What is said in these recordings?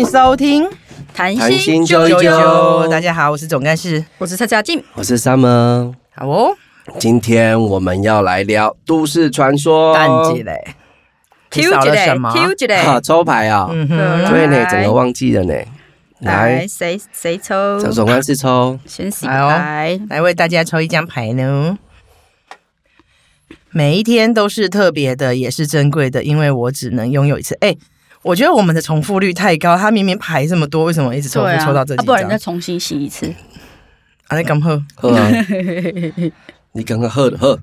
迎收听《谈谈心心揪一九大家好，我是总干事。我是蔡佳静，我是 Summer，好哦，今天我们要来聊都市传说。蛋姐嘞，你少了什么？Q 姐好抽牌啊、嗯对哼，对呢，来整个忘记了呢。来。来，谁谁抽？总干事抽，先洗牌，来为大家抽一张牌呢。每一天都是特别的，也是珍贵的，因为我只能拥有一次。哎、我觉得我们的重复率太高，他明明排这么多，为什么一直重复抽到这几啊不然你再？重新洗一次。啊，你刚喝。喝啊！你刚刚喝的喝，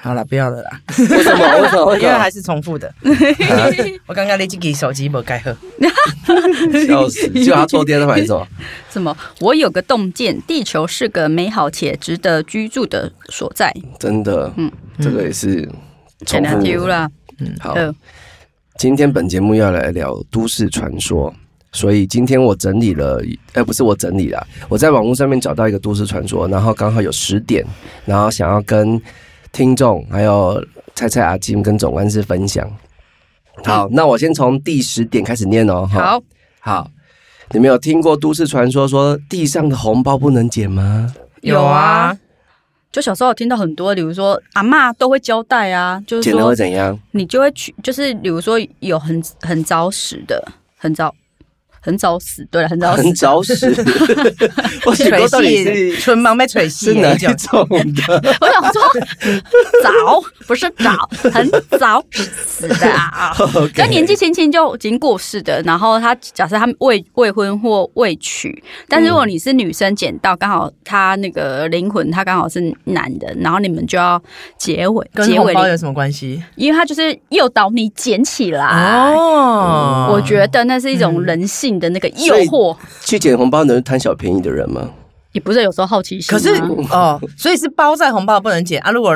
好了，不要了啦，为什么？为什么？因为？还是重复的。我刚刚那几个手机没盖喝。笑死！就他抽第二张牌是什么？什么？我有个洞见，地球是个美好且值得居住的所在。真的，嗯这个也是重复。丢啦，好，呃，今天本节目要来聊都市传说，所以今天我整理了，呃，不是我整理啦，我在网络上面找到一个都市传说，然后刚好有十点，然后想要跟听众还有菜菜阿金跟总干事分享。好，那我先从第十点开始念哦。好，好，你们有听过都市传说说地上的红包不能捡吗？有啊。就小时候有听到很多，比如说阿嬷都会交代啊，就是捡了会说怎样？你就会去，就是比如说有很很早死的，很早很早死，对了，很早死很早死，我想吹说到底戏，是春芒被吹是哪一种。的？我想说，早不是早，很早死的啊。就年纪轻轻就已经过世的，然后他假设他未未婚或未娶，但是如果你是女生捡到，刚好他那个灵魂他刚好是男的，然后你们就要结尾跟结尾里，红包有什么关系？因为他就是诱导你捡起来。哦我觉得那是一种人性的那个诱惑，去捡红包能贪小便宜的人吗？也不是有时候好奇心可是哦，所以是包在红包不能捡啊。如果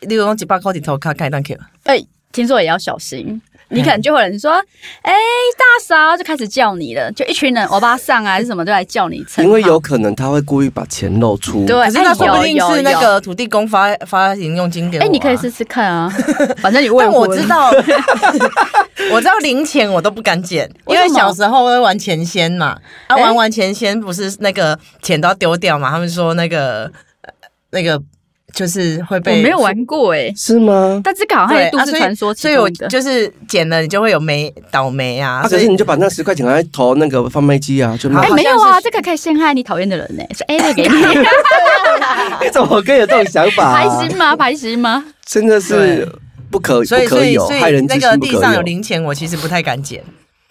例如用几百块头卡开单 Q，哎、听说也要小心。你可能就会有人说：“哎、大嫂，就开始叫你了，就一群人欧巴桑啊，还是什么，都来叫你称。因为有可能他会故意把钱露出。对，可是那哎说不定是那。个土地公发发行用金给我、哎、啊。你可以试试看啊，反正你问但。我知道，我知道零钱我都不敢捡，因为小时候会玩钱仙嘛，啊，哎玩完钱仙不是那个钱都要丢掉嘛？他们说那个呃那个就是会被我没有玩过哎、是吗？但这个好像都市传说啊所以所以我。就是捡了，你就会有霉倒霉啊，啊，所以可是你就把那十块钱拿来投那个贩卖机啊，就哎、。好没有啊，这个可以陷害你讨厌的人呢、说哎，这个给 你，你怎么可以有这种想法、排啊？心吗？排心吗？真的是不可所以不可有，所以所害人之以那个地上有有。零钱，我其实不太敢捡，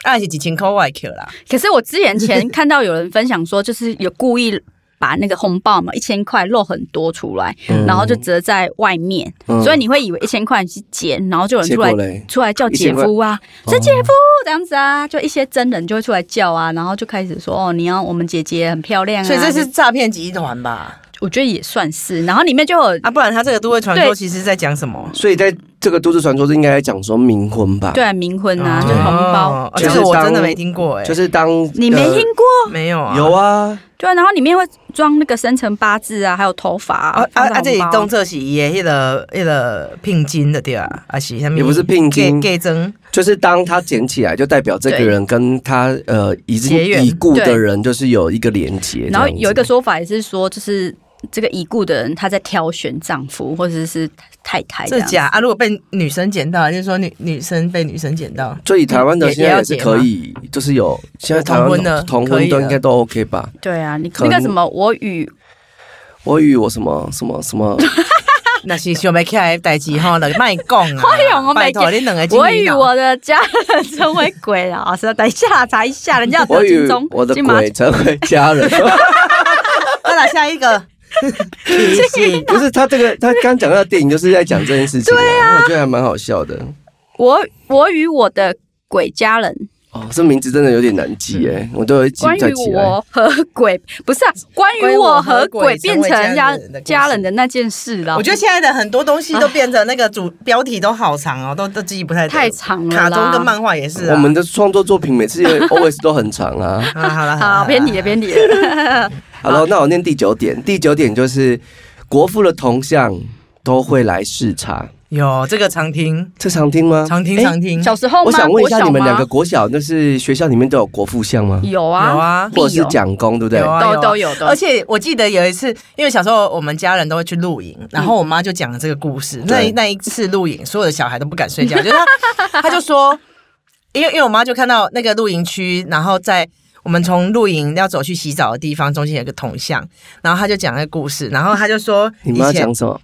而且几千块外 Q 啦。可是我之前前看到有人分享说，就是有故意把那个红包嘛，一千块漏很多出来，嗯然后就折在外面，嗯所以你会以为一千块去捡，然后就有人出来出来叫姐夫啊，是姐夫这样子啊，就一些真人就会出来叫啊，然后就开始说哦，你要我们姐姐很漂亮啊，所以这是诈骗集团吧？我觉得也算是，然后里面就有。啊，不然他这个都会传说对其实在讲什么？所以在这个都市传说是应该来讲说冥婚吧？对、啊，冥婚啊，就是红包，哦就是我真的当没听过哎，就是当你没听呃过？没有啊？有啊，对啊，然后里面会装那个生辰八字啊，还有头发啊啊啊！这里动这是也迄个迄个聘金的对啊，啊是什么？也不是聘金给增就是当他捡起来，就代表这个人跟他呃已经已故的人就是有一个连接。然后有一个说法也是说，就是这个已故的人他在挑选丈夫或者是太太这样子，这假啊！如果被女生捡到，就是说女女生被女生捡到，所以台湾的也现在也是可以，就是有现在台湾的同婚都应该都 OK 吧？对啊，你可那个什么，我与我与我什么什么什么，那是想要起来的代志吼，就卖讲啊！哎呦我没拜托你两个我与我的家人成为鬼了，是等一下查一下，人家有我与得金钟我的金马鬼成为家人。再来下一个，不是他这个，他刚讲到电影就是在讲这件事情、对啊，我觉得还蛮好笑的。我我与我的鬼家人，哦，这名字真的有点难记哎，我都有记关于不太起来。我和鬼 不是啊，关于我和鬼变成家家人的家人的那件事了。我觉得现在的很多东西都变成那个主标题都好长哦，都都记忆不太太长了卡通跟漫画也是啊。我们的创作作品每次 always 都很长啊。啊，好了好偏题了，偏题了。好了，那我念第九点。第九点就是国父的铜像都会来视察，有这个常听，这常听吗？常听哎常听，小时候吗？我想问一下，你们两个国小那是学校里面都有国父像吗？有啊有啊或者是有蒋公，对不对？有啊都都有的，而且我记得有一次，因为小时候我们家人都会去露营，然后我妈就讲了这个故事。那对那一次露营，所有的小孩都不敢睡觉，就是她，她就说，因为因为我妈就看到那个露营区，然后在我们从露营要走去洗澡的地方，中间有个铜像，然后她就讲那个故事，然后她就说，你妈讲什么？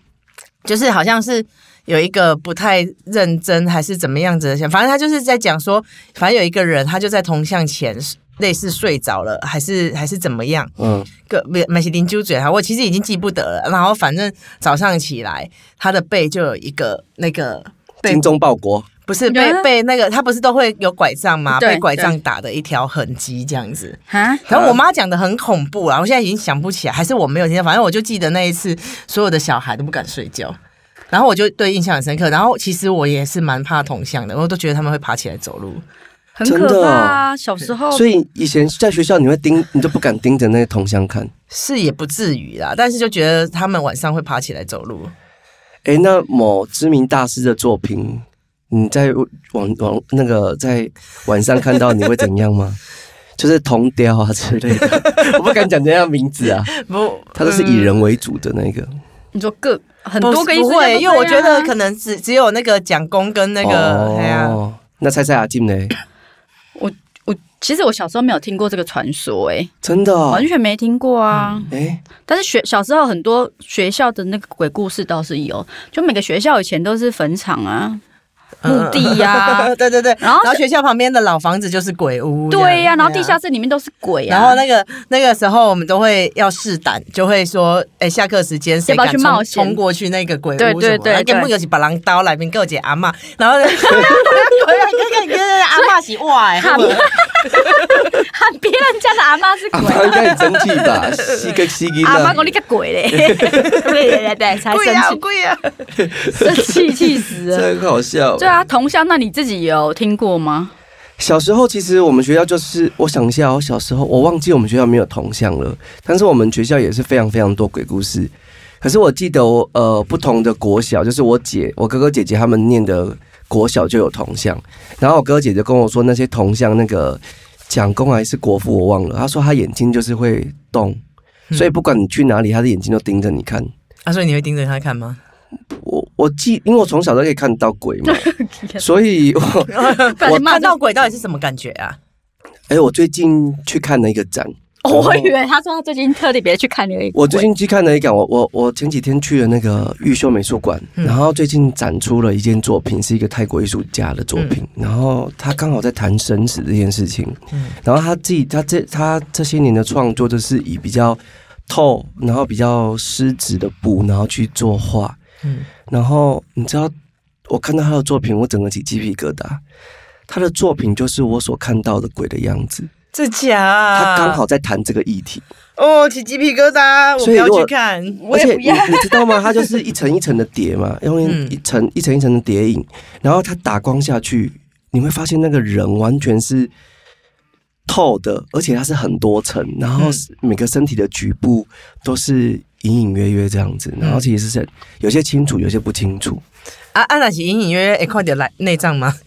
就是好像是有一个不太认真还是怎么样子的，反正他就是在讲说，反正有一个人他就在铜像前类似睡着了，还是还是怎么样，嗯，个没没是零揪嘴哈，我其实已经记不得了。然后反正早上起来，他的背就有一个那个精忠报国。不是被啊被那个他不是都会有拐杖吗？对被拐杖打的一条痕迹这样子。啊，然后我妈讲的很恐怖啊，我现在已经想不起来，还是我没有听到，反正我就记得那一次，所有的小孩都不敢睡觉。然后我就对印象很深刻。然后其实我也是蛮怕铜像的，我都觉得他们会爬起来走路。很可真的哦怕啊！小时候所以以前在学校你会盯，你都不敢盯着那个铜像看。是也不至于啦，但是就觉得他们晚上会爬起来走路。哎，那某知名大师的作品，你在网网那个在晚上看到，你会怎样吗？就是铜雕啊之类的，我不敢讲这样名字啊，不，他都是以人为主的那个。你说各很多个意思不会，因为我觉得可能只只有那个蒋公跟那个，哎呀、哦，那猜猜阿进呢？我我其实我小时候没有听过这个传说，哎，真的哦？完，全没听过啊。哎，但是学小时候很多学校的那个鬼故事倒是有，就每个学校以前都是坟场啊、墓地呀、对对对，然后然后学校旁边的老房子就是鬼屋，对呀、然后地下。室里面都是鬼啊。然后那个那个时候，我们都会要试胆，就会说，哎，下课时间谁敢冒险？冲过去那个鬼屋？对对对然后根本对就是把狼刀来边给我姐阿妈，然后哈哈哈哈哈，阿妈是哇，哎喊喊 别人家的阿妈是阿鬼妈应该很生气吧？阿妈讲你个鬼嘞，对对对对，才贵啊生气，贵啊！生气气死这了。很好笑。对啊，铜像，那你自己有听过吗？小时候其实我们学校就是，我想一下，我小时候我忘记我们学校没有铜像了，但是我们学校也是非常非常多鬼故事。可是我记得我呃不同的国小，就是我姐、我哥哥姐姐他们念的国小就有铜像，然后我哥哥姐姐跟我说那些铜像那个蒋公还是国父我忘了，他说他眼睛就是会动，所以不管你去哪里，他的眼睛都盯着你看。啊，所以你会盯着他看吗？我我记，因为我从小都可以看到鬼嘛，所以我 我不然你骂看到鬼到底是什么感觉啊？哎、我最近去看了一个展，哦我以为他说他最近特地别去看那个，我最近去看了一个，我我我前几天去了那个玉秀美术馆，嗯。然后最近展出了一件作品，是一个泰国艺术家的作品，然后他刚好在谈生死这件事情，嗯。然后他自己他这他这些年的创作就是以比较透，然后比较湿纸的布，然后去作画，嗯，然后你知道我看到他的作品，我整个起鸡皮疙瘩。他的作品就是我所看到的鬼的样子，这假啊？他刚好在谈这个议题。哦，起鸡皮疙瘩，我不要去看。而且你你知道吗？它就是一层一层的叠嘛，用嗯一层一层一层的叠影，然后它打光下去，你会发现那个人完全是透的，而且它是很多层，然后嗯每个身体的局部都是隐隐约约这样子，然后其实是有些清楚，有些不清楚。啊，安娜是隐隐约约，哎，快点来内脏吗？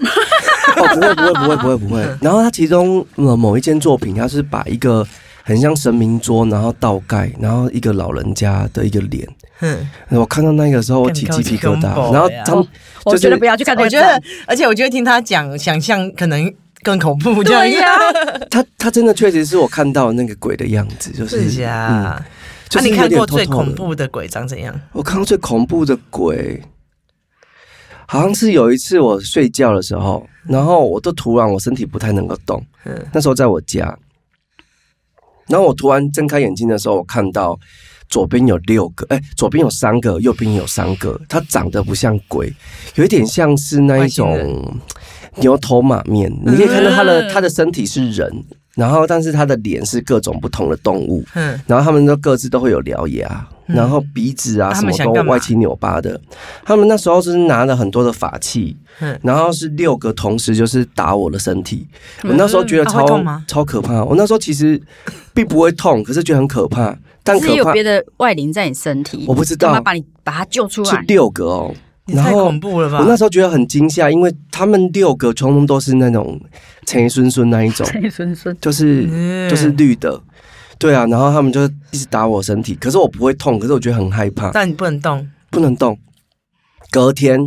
哦，不会不会不会不会不会。然后他其中呃某一件作品，他是把一个很像神明桌，然后倒盖，然后一个老人家的一个脸。嗯，我看到那个时候，我起鸡皮疙瘩。然后们我觉得不要去看那个我觉得，而且我觉得听他讲，想象可能更恐怖。对呀、他他真的确实是我看到那个鬼的样子，就是是呀。嗯就那、是你看过最恐怖的鬼长怎样？我看到最恐怖的鬼，好像是有一次我睡觉的时候，然后我都突然我身体不太能够动，嗯。那时候在我家，然后我突然睁开眼睛的时候，我看到左边有六个，哎、左边有三个，右边有三个，它长得不像鬼，有一点像是那一种牛头马面，你可以看到它的嗯。它的身体是人，然后但是它的脸是各种不同的动物，嗯，然后他们都各自都会有獠牙，嗯然后鼻子啊什么都歪七扭八的。他们那时候就是拿了很多的法器，嗯然后是六个同时就是打我的身体。我那时候觉得啊超、超可怕。我那时候其实并不会痛，可是觉得很可怕。但可怕是有别的外灵在你身体，我不知道把你把它救出来？是六个哦。太然后恐怖了吧？我那时候觉得很惊吓，因为他们六个通通都是那种陈孙孙那一种，陈孙孙，就是嗯就是绿的，对啊，然后他们就一直打我身体，可是我不会痛，可是我觉得很害怕，但你不能动，不能动。隔天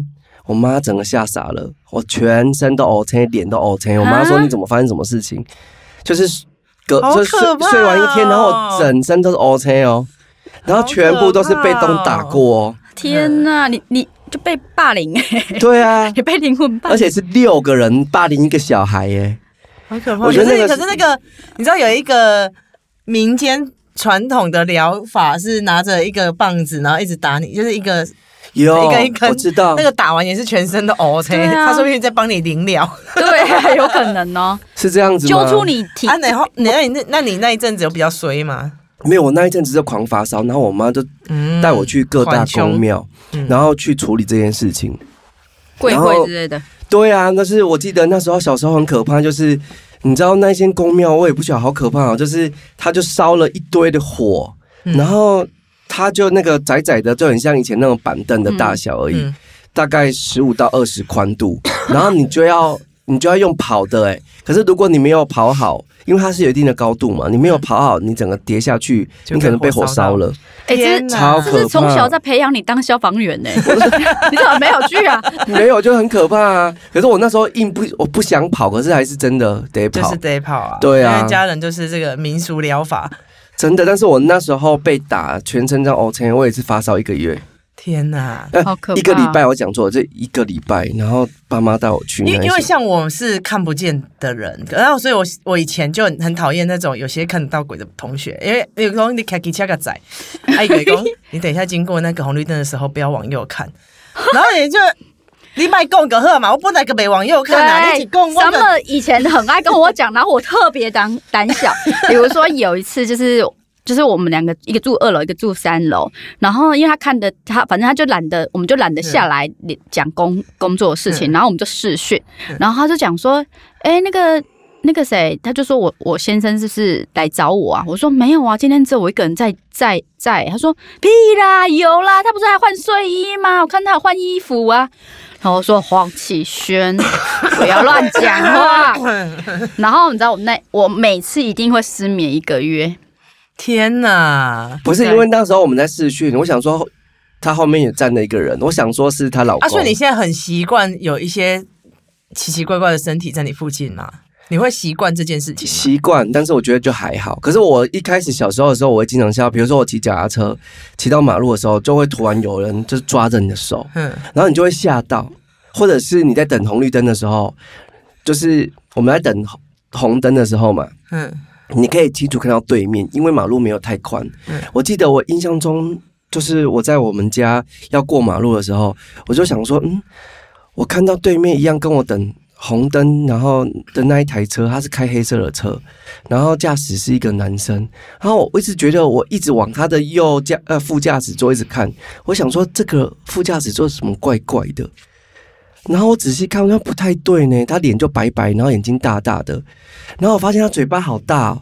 我妈整个吓傻了，我全身都 O K，脸都 O K。我妈说啊你怎么发生什么事情？就是隔好就睡可怕哦睡完一天，然后我整身都是 O K 哦，然后全部都是被东打过哦。天哪，你你就被霸凌哎，对啊，你被灵魂霸凌，而且是六个人霸凌一个小孩耶。好可怕。我觉得那个可是可是那个，你知道有一个民间传统的疗法是拿着一个棒子，然后一直打你，就是一个有一根一根我知道那个打完也是全身都 O K，对啊他说不定在帮你灵疗。对，有可能哦，是这样子吗？揪出你体啊，然后你那你那那你那一阵子有比较衰吗？没有，我那一阵子就狂发烧，然后我妈就嗯带我去各大公庙，嗯然后去处理这件事情。贵然后会之类的，对啊，那是我记得那时候小时候很可怕，就是你知道那间公庙，我也不晓得好可怕哦，就是它就烧了一堆的火，嗯。然后它就那个窄窄的，就很像以前那种板凳的大小而已，嗯。大概十五到二十宽度，然后你就要你就要用跑的哎，可是如果你没有跑好，因为它是有一定的高度嘛，你没有跑好，你整个跌下去，就你可能被火烧了，哎，天这哪这超可怕。是从小在培养你当消防员呢，你怎么没有去啊？没有就很可怕啊。可是我那时候硬不我不想跑，可是还是真的得跑，就是得跑啊，对啊因为家人就是这个民俗疗法。真的。但是我那时候被打全身这样 O K，我也是发烧一个月，天哪！呃好可怕一个礼拜我讲错，这一个礼拜，然后爸妈带我去因因为像我是看不见的人，然后所以我我以前就很很讨厌那种有些看得到鬼的同学，因为有时候你开机车个仔，哎，有讲 你等一下经过那个红绿灯的时候不要往右看，然后你就你买供个喝嘛，我本来个没往右看啊，你一起供我个 Summer 以前很爱跟我讲，然后我特别胆胆小。比如说有一次就是。就是我们两个，一个住二楼，一个住三楼。然后因为他看的他，反正他就懒得，我们就懒得下来讲工工作的事情。嗯然后我们就视讯嗯，然后他就讲说：“哎、那个那个谁，他就说我我先生是不是来找我啊？”我说：“没有啊，今天只有我一个人在在在。”他说：“屁啦，有啦，他不是还换睡衣吗？我看他有换衣服啊。”然后我说：“黄启轩，不要乱讲话。”然后你知道我那我每次一定会失眠一个月，天哪！不是因为那时候我们在试训，我想说他后面也站了一个人，我想说是他老公。啊，所以你现在很习惯有一些奇奇怪怪的身体在你附近吗？你会习惯这件事情吗？习惯，但是我觉得就还好。可是我一开始小时候的时候，我会经常笑，比如说我骑脚踏车骑到马路的时候，就会突然有人就是抓着你的手，嗯，然后你就会吓到，或者是你在等红绿灯的时候，就是我们在等红红灯的时候嘛，嗯，你可以清楚看到对面，因为马路没有太宽。嗯我记得我印象中，就是我在我们家要过马路的时候，我就想说，嗯，我看到对面一样跟我等红灯，然后的那一台车，他是开黑色的车，然后驾驶是一个男生，然后我一直觉得我一直往他的右驾呃副驾驶座一直看，我想说这个副驾驶座什么怪怪的。然后我仔细看，那不太对呢。他脸就白白，然后眼睛大大的，然后我发现他嘴巴好大、哦，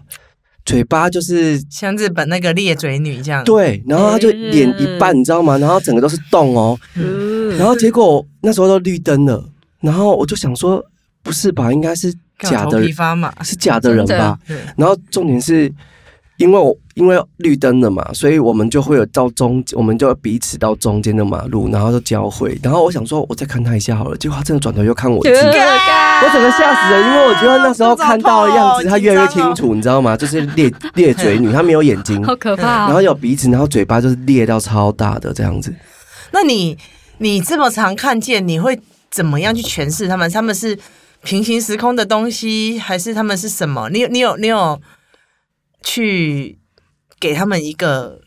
嘴巴就是像日本那个裂嘴女这样。对，然后他就脸一半，你知道吗？然后整个都是洞哦。嗯然后结果那时候都绿灯了，然后我就想说，不是吧？应该是假的。是假的人吧？嗯然后重点是，因为我因为绿灯了嘛，所以我们就会有到中，我们就彼此到中间的马路，然后就交汇。然后我想说，我再看他一下好了，结果他真的转头又看我一次。我整个吓死人，因为我觉得那时候看到的样子，他越来越清楚，你知道吗？就是裂裂嘴女，她没有眼睛，好可怕、然后哦。有鼻子，然后嘴巴就是裂到超大的这样子。那你你这么常看见，你会怎么样去诠释他们？他们是平行时空的东西，还是他们是什么？你有你有你有去给他们一个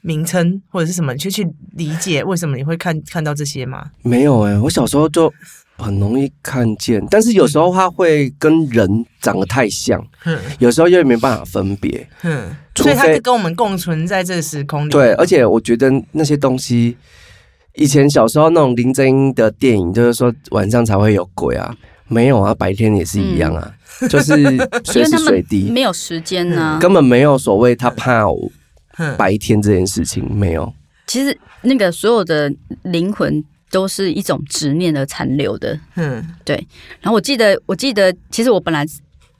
名称或者是什么？你去去理解为什么你会看看到这些吗？没有哎、我小时候就很容易看见，但是有时候它会跟人长得太像，嗯有时候又没办法分别。嗯，所以它非是跟我们共存在这个时空里。对，而且我觉得那些东西，以前小时候那种林正英的电影，就是说晚上才会有鬼啊，没有啊，白天也是一样啊，就是 因随时随地，没有时间呢、根本没有所谓他怕我白天这件事情，没有。其实那个所有的灵魂都是一种执念的残留的。嗯，对。然后我记得，我记得，其实我本来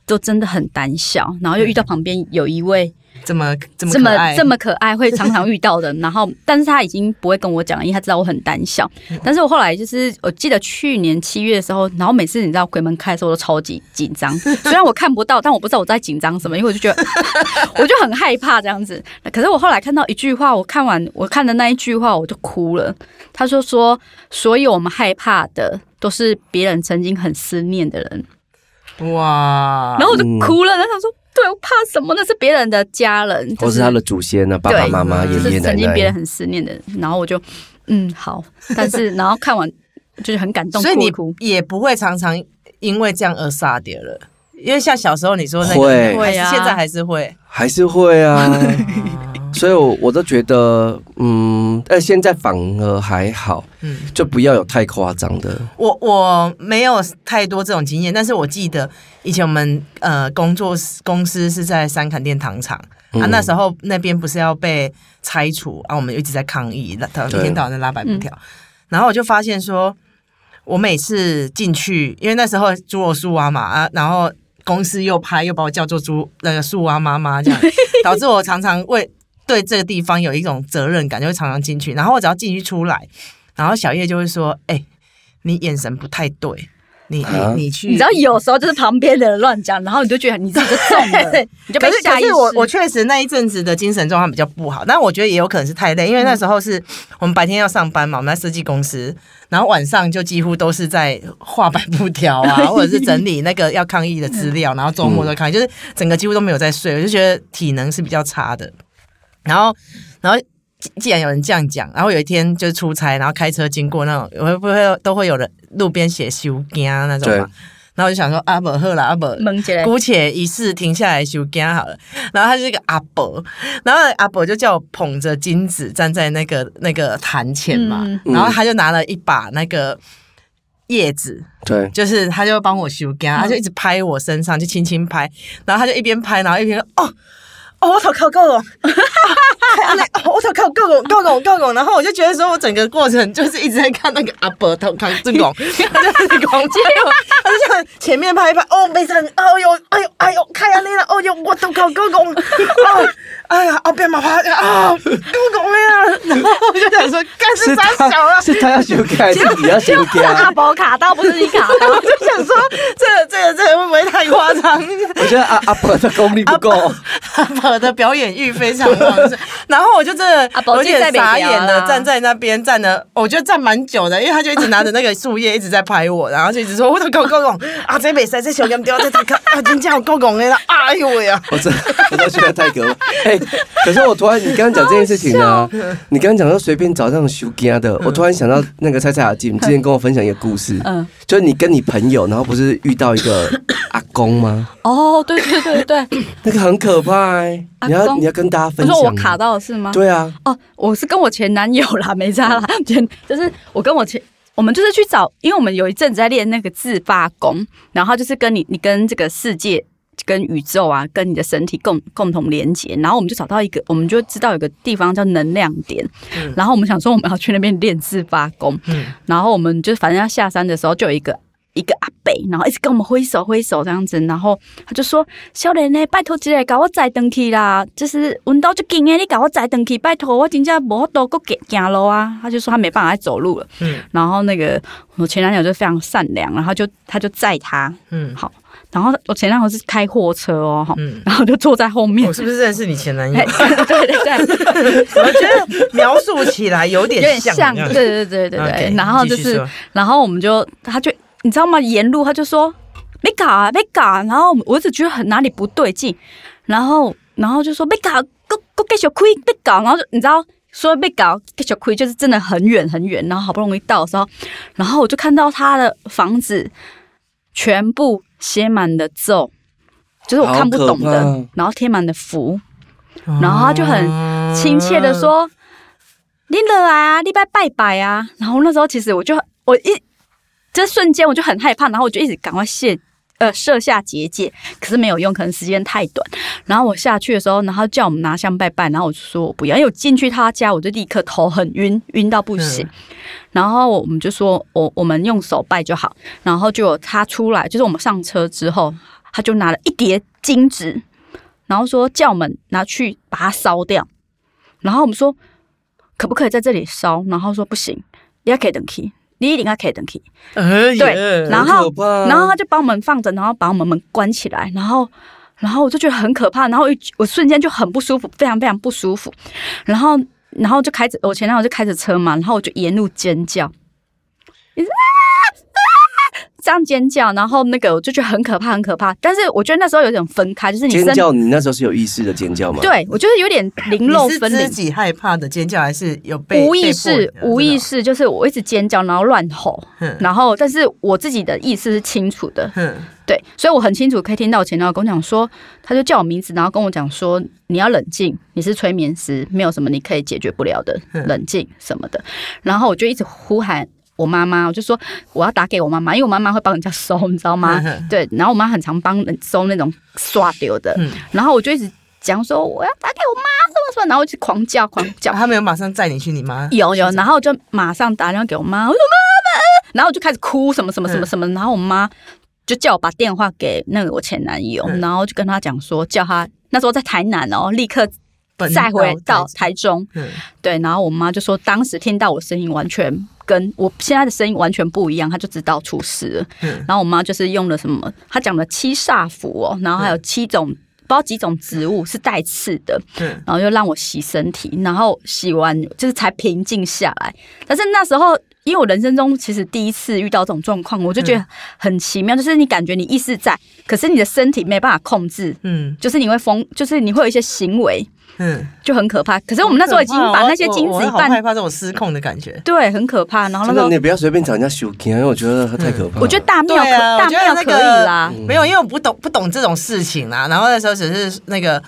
都真的很胆小，然后又遇到旁边有一位这么这么这么可爱这么可爱，会常常遇到的。然后，但是他已经不会跟我讲了，因为他知道我很胆小。嗯但是我后来就是，我记得去年七月的时候，然后每次你知道鬼门开的时候，我都超级紧张。虽然我看不到，但我不知道我在紧张什么，因为我就觉得 我就很害怕这样子。可是我后来看到一句话，我看完我看的那一句话，我就哭了。他说说，所以我们害怕的，都是别人曾经很思念的人。哇，然后我就哭了，然后他说，对我怕什么？那是别人的家人，就或是他的祖先呢，爸爸妈妈、爷爷奶奶。曾经别人很思念的人。然后我就嗯好，但是然后看完就是很感动，所以你哭。也不会常常因为这样而杀掉了，因为像小时候你说那个，会还是会啊现在还是会，还是会啊，所以我我都觉得，嗯，但现在反而还好，嗯。就不要有太夸张的。我我没有太多这种经验，但是我记得以前我们呃工作室公司是在三坎店糖厂、啊，嗯那时候那边不是要被拆除啊，我们一直在抗议，那一天到晚在拉白布条，然后我就发现说，我每次进去，因为那时候猪我树蛙嘛啊，然后公司又拍又把我叫做猪那个树蛙妈妈这样，导致我常常为对这个地方有一种责任感，就会常常进去，然后我只要进去出来，然后小叶就会说：“哎、你眼神不太对，你啊你你去。”你知道有时候就是旁边的人乱讲，然后你就觉得你自己就中了，你就被下意识。是我我确实那一阵子的精神状况比较不好，但我觉得也有可能是太累，因为那时候是我们白天要上班嘛，我们在设计公司，然后晚上就几乎都是在画板布条啊，或者是整理那个要抗议的资料，然后周末都抗议，就是整个几乎都没有在睡，我就觉得体能是比较差的。然后，然后既既然有人这样讲，然后有一天就是出差，然后开车经过那种，会不会都会有人路边写修惊那种嘛？然后我就想说，阿伯喝了，阿伯姑且一试停下来修家好了。然后他是一个阿伯，然后阿伯就叫我捧着金子站在那个那个坛前嘛，嗯然后他就拿了一把那个叶子，对，就是他就帮我修干，他就一直拍我身上，就轻轻拍，然后他就一边拍，然后一边说哦。哦，我头靠够了，我头靠够了，够了，够了。然后我就觉得说，我整个过程就是一直在看那个阿伯头靠这拱，他就是拱结果他就像前面拍一拍，哦，没成，哎呦，哎呦，哎呦，看下你了，哦呦，我头靠够了，哦，哎呀，后边嘛拍啊，够拱了呀。然后我就想说，干是傻小了，是他要修改，你要修是阿改？宝卡到，不是你卡到。我就想说，这个这个这个会不会太夸张？我觉得阿阿婆的功力不够，阿宝的表演欲非常旺盛，然后我就真的有点傻眼调啦的站在那边站了，我觉得站蛮久的，因为他就一直拿着那个树叶一直在拍我，然后就一直说我的狗狗狗啊，这比赛这小羊丢 这太看啊，真叫狗狗的啦，哎呦喂啊！我真我都觉得太可怕。哎、可是我突然，你刚刚讲这件事情 呢、你刚刚讲到随便找这种修家的，我突然想到那个蔡蔡雅静之前跟我分享一个故事，嗯，就是你跟你朋友，然后不是遇到一个阿公吗？哦，对对对对，那个很可怕哎、你要你要跟大家我分享。说我卡到了是吗？对啊，哦，我是跟我前男友啦，没差啦，前就是我跟我前。我们就是去找，因为我们有一阵子在练那个自发功，然后就是跟你，你跟这个世界、跟宇宙啊，跟你的身体共共同连接，然后我们就找到一个，我们就知道有个地方叫能量点，嗯然后我们想说我们要去那边练自发功，嗯然后我们就反正要下山的时候，就有一个一个阿伯，然后一直跟我们挥手挥手这样子，然后他就说：“小莲呢，拜托一个，搞我载登去啦，就是温度就紧诶，你搞我载登去，拜托我真正无法度够行行路啊。”他就说他没办法再走路了，嗯。然后那个我前男友就非常善良，然后就他就载他，嗯。好，然后我前男友是开货车哦，哈嗯，然后就坐在后面。我，是不是认识你前男友？嘿？对对对，我觉得描述起来有有点点像，对对对对对，然后就是。然后我们就，他就你知道吗？沿路他就说没搞啊，没搞啊。然后我一直觉得很哪里不对劲，然后然后就说没搞，够够继续开，没搞。然后就你知道说没搞，给小亏就是真的很远很远。然后好不容易到的时候，然后我就看到他的房子全部写满了咒，就是我看不懂的然后贴满了符，然后他就很亲切的说：“你来啊，你拜拜拜啊。”然后那时候其实我就我一这瞬间我就很害怕，然后我就一直赶快卸呃设下结界，可是没有用，可能时间太短。然后我下去的时候，然后叫我们拿香拜拜，然后我就说我不要，因为我进去他家我就立刻头很晕，晕到不行。嗯然后我们就说我我们用手拜就好，然后就有他出来，就是我们上车之后，他就拿了一叠金纸，然后说叫我们拿去把它烧掉。然后我们说可不可以在这里烧？然后说不行，你要可以等 key，你一定要可以等 key。哎对然后然后他就把我们放着，然后把我们门关起来，然后然后我就觉得很可怕，然后一我瞬间就很不舒服，非常非常不舒服，然后然后就开着我前男友就开着车嘛，然后我就沿路尖叫，这样尖叫，然后那个我就觉得很可怕，很可怕。但是我觉得那时候有点分开，就是你身尖叫，你那时候是有意识的尖叫吗？，对我觉得有点零漏你是分离自。己害怕的尖叫，还是有被无意被识无意，识，就是我一直尖叫，然后乱吼，嗯然后但是我自己的意识是清楚的，哼，对，所以我很清楚可以听到我前男友跟我讲说，他就叫我名字，然后跟我讲说你要冷静，你是催眠师，没有什么你可以解决不了的，嗯冷静什么的。然后我就一直呼喊我妈妈，我就说我要打给我妈妈，因为我妈妈会帮人家收，你知道吗？对，然后我妈很常帮人收那种刷丢的，嗯。然后我就一直讲说我要打给我妈什么什么，然后我就狂叫狂叫，他没有马上载你去你妈，有有，然后我就马上打电话给我妈，我说妈妈，然后我就开始哭什么什么什么什么，然后我妈就叫我把电话给那个我前男友，嗯。然后就跟他讲说，叫他那时候在台南哦，立刻奔再回到台台中，嗯对，然后我妈就说，当时听到我声音完全跟我现在的声音完全不一样，她就知道出事了。嗯然后我妈就是用了什么，她讲了七煞符哦，然后还有七种。不知道几种植物是带刺的，嗯然后又让我洗身体，然后洗完就是才平静下来。但是那时候，因为我人生中其实第一次遇到这种状况，我就觉得很奇妙，就是你感觉你意识在，可是你的身体没办法控制，嗯就是你会疯，就是你会有一些行为嗯，就很可怕。可是我们那时候已经把那些精子一半我我好害怕这种失控的感觉。对，很可怕。然后那真的，时候你不要随便找人家修因为我觉得他太可怕了。我觉得大庙可、啊，大我觉得那庙可以个啦。没有，因为我不懂不懂这种事情啦。然后那时候只是那个，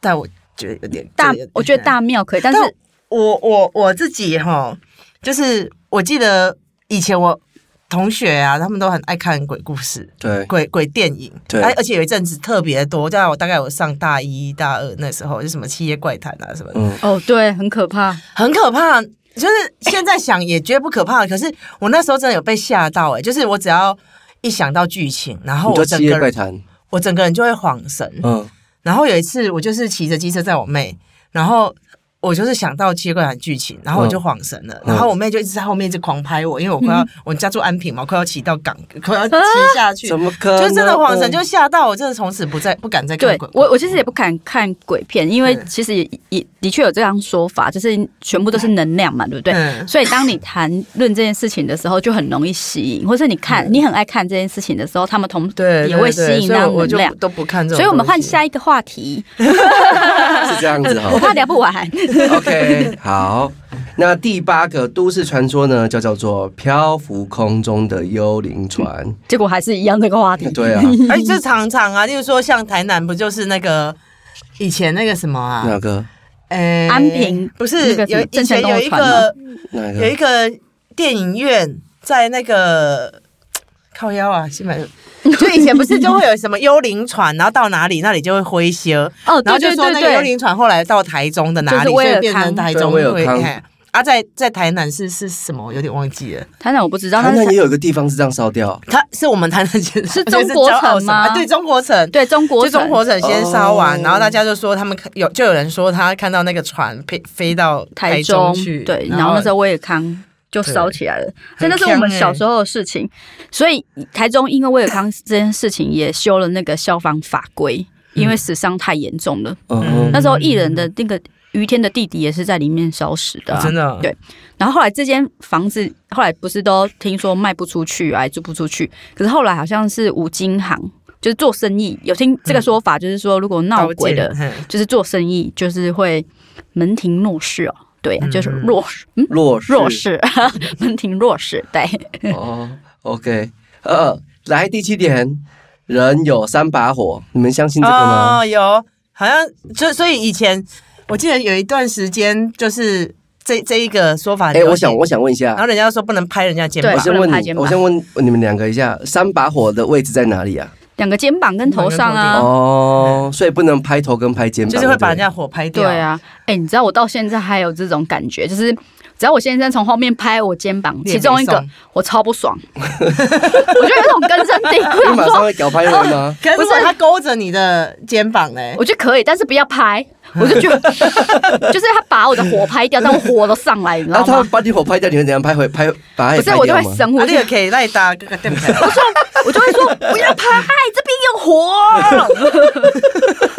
但我觉得有点大，我觉得大庙可以，但是但我我我自己哈，就是我记得以前我同学啊，他们都很爱看鬼故事、对鬼鬼电影，对而而且有一阵子特别多，在我大概我上大一大二那时候，就什么《七夜怪谈》啊什么的，嗯，哦，对，很可怕。很可怕。就是现在想也觉得不可怕，可是我那时候真的有被吓到哎、就是我只要一想到剧情，然后我整个人，我整个人就会恍神。嗯，然后有一次我就是骑着机车载我妹，然后我就是想到《七夜怪谈》剧情，然后我就恍神了，嗯然后我妹就一直在后面一直狂拍我，因为我快要、我家住安平嘛，我快要骑到港，快要骑下去，怎么可能？就真的恍神，就吓到我，真的从此不再不敢再看对鬼。我，我其实也不敢看鬼片，因为嗯其实也也的确有这样说法，就是全部都是能量嘛，对不对？嗯所以当你谈论这件事情的时候，就很容易吸引，或是你看、你很爱看这件事情的时候，他们同嗯对也会吸引那所以我就样能量。都不看这种。所以我们换下一个话题 是这样子哈我。怕聊不完。OK，好，那第八个都市传说呢，就叫做漂浮空中的幽灵船。结果还是一样这个话题。对啊，哎，这常常啊，例如说像台南不就是那个以前那个什么啊？哪个？呃，安平不是有以前有一个有一个？个电影院在那个靠腰啊，西门。就以前不是就会有什么幽灵船，然后到哪里那里就会灰修，哦，然后就说那个幽，灵船后来到台中的哪里，就是所以变成台中对。威尔康啊，在在台南是是什么？我有点忘记了。台南我不知道，台南也有一个地方是这样烧掉，它是我们台南县 是中国城吗？啊对，中国城。对中国就中国城先烧完，哦。然后大家就说他们看有，就有人说他看到那个船飞飞到台中中去，对，然后那时候我也康就烧起来了，所以那是我们小时候的事情。所以台中因为威尔康这件事情也修了那个消防法规，因为死伤太严重了。嗯那时候艺人的那个于天的弟弟也是在里面烧死的、啊，真的对然后后来这间房子后来不是都听说卖不出去，啊租不出去，可是后来好像是五金行。就是做生意，有听这个说法，就是说如果闹鬼的，就是做生意，就是会门庭若市哦。对，嗯就是弱势，嗯，弱势弱势，门庭若市。对，哦，OK，呃，来第七点，人有三把火，你们相信这个吗？哦，有，好像就所以以前我记得有一段时间，就是这这一个说法很哎。我想我想问一下然后，人家说不能拍人家肩对膀我，先问你，不能拍肩膀我先问你们两个一下，三把火的位置在哪里啊？两个肩膀跟头上啊。哦，所以不能拍头跟拍肩膀，就是会把人家火拍掉。对，啊，哎、你知道我到现在还有这种感觉，就是只要我先生从后面拍我肩膀，其中一个我超不爽，我就有一种根深蒂固，你马上会搞拍人吗？不是他勾着你的肩膀嘞，我觉得可以，但是不要拍，我就觉得就是他把我的火拍掉，但我火都上来，你知道吗？然后他把你火拍掉，你会怎样拍回拍把不是，我就？会生火，啊，你也可以赖打个个电牌。我就会说不要拍，这边有火，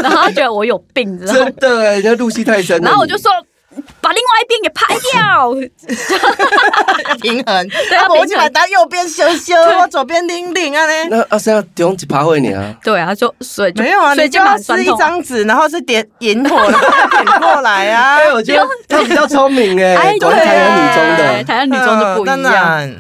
然后他觉得我有病，你知道吗真？的哎，人家入戏太深然后我就说。把另外一边给拍掉，平衡，对啊啊，我就把他右边修修，我左边拎拎啊嘞。那啊，是要用一爬回你啊？对啊，就所以就没有啊，所以就要撕一。张纸，然后是点引火，然后点过来啊。哎，我觉得他比较聪明哎，哎，果然台湾女中对的，台湾女中就不一当样，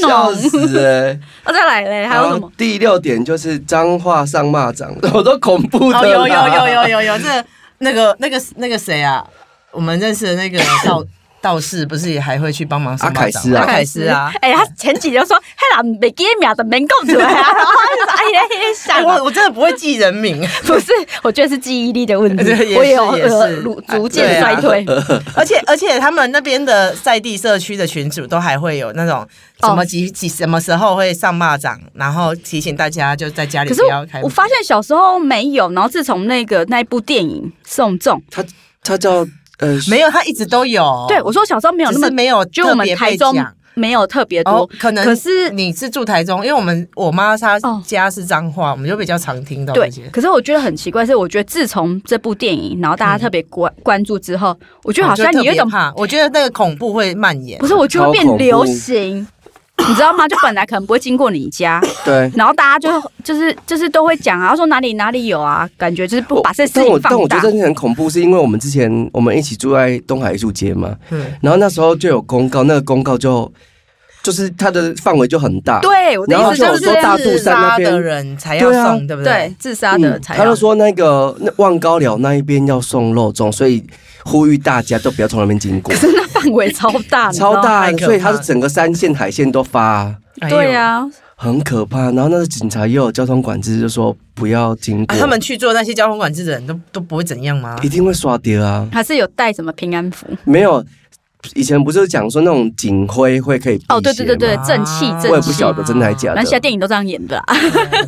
笑浓。死哎！啊，再来嘞，还有什么？第六点就是脏话上骂长，我都恐怖的哦，有有有有有有，这那个那个那个谁啊，我们认识的那个道道士，不是也还会去帮忙上阿凯斯啊阿凯斯啊。哎、他前几天说，黑人没给秒的没供出来啊，然后他就说，哎呀，想我我真的不会记人名，不是，我觉得是记忆力的问题，也我也有也是。呃逐逐渐啊。衰退。而且而且他们那边的在地社区的群主都还会有那种什么哦。几几什么时候会上蚂蚱，然后提醒大家就在家里不要开我。发现小时候没有，然后自从那个那一部电影《送终》，他他叫呃没有，他一直都有。对我说小时候没有那么只是，没有就我们特别台中没有特别多哦，，可能可是你是住台中，因为我们我妈她哦家是彰化，我们就比较常听到对。可是我觉得很奇怪，是我觉得自从这部电影，然后大家特别关关注之后，我觉得好像你有一种怕，我觉得那个恐怖会蔓延。不是，我觉得会变流行，你知道吗？就本来可能不会经过你家，对。然后大家就就是就是都会讲啊，说哪里哪里有啊，感觉就是不把这事但我情放大但我觉得。真的很恐怖，是因为我们之前我们一起住在东海艺术街嘛，嗯，然后那时候就有公告，那个公告就就是它的范围就很大，对，我的然后意思就是说大肚山那边的人才要送，对不对？自杀的嗯才要他就说那个那望高寮那一边要送肉粽，所以呼吁大家都不要从那边经过，可是那范围超大，超大所以它是整个山线海线都发对呀、很可怕。然后那个警察也有交通管制，就说不要经过，啊，他们去做那些交通管制的人都都不会怎样吗？一定会刷掉啊。还是有带什么平安符？没有，以前不是讲说那种警徽会可以哦，对对对对，正气啊正气我也不晓。得真的还假的那现在的，电影都这样演的啦，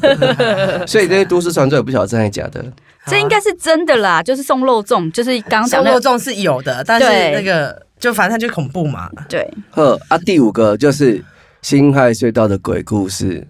所以这些都市传说也不晓得真的还假的。这应该是真的啦，就是送肉粽，就是刚刚讲的，送肉粽是有的，但是那个就反正就恐怖嘛。对，呵啊，第五个就是辛亥隧道的鬼故事，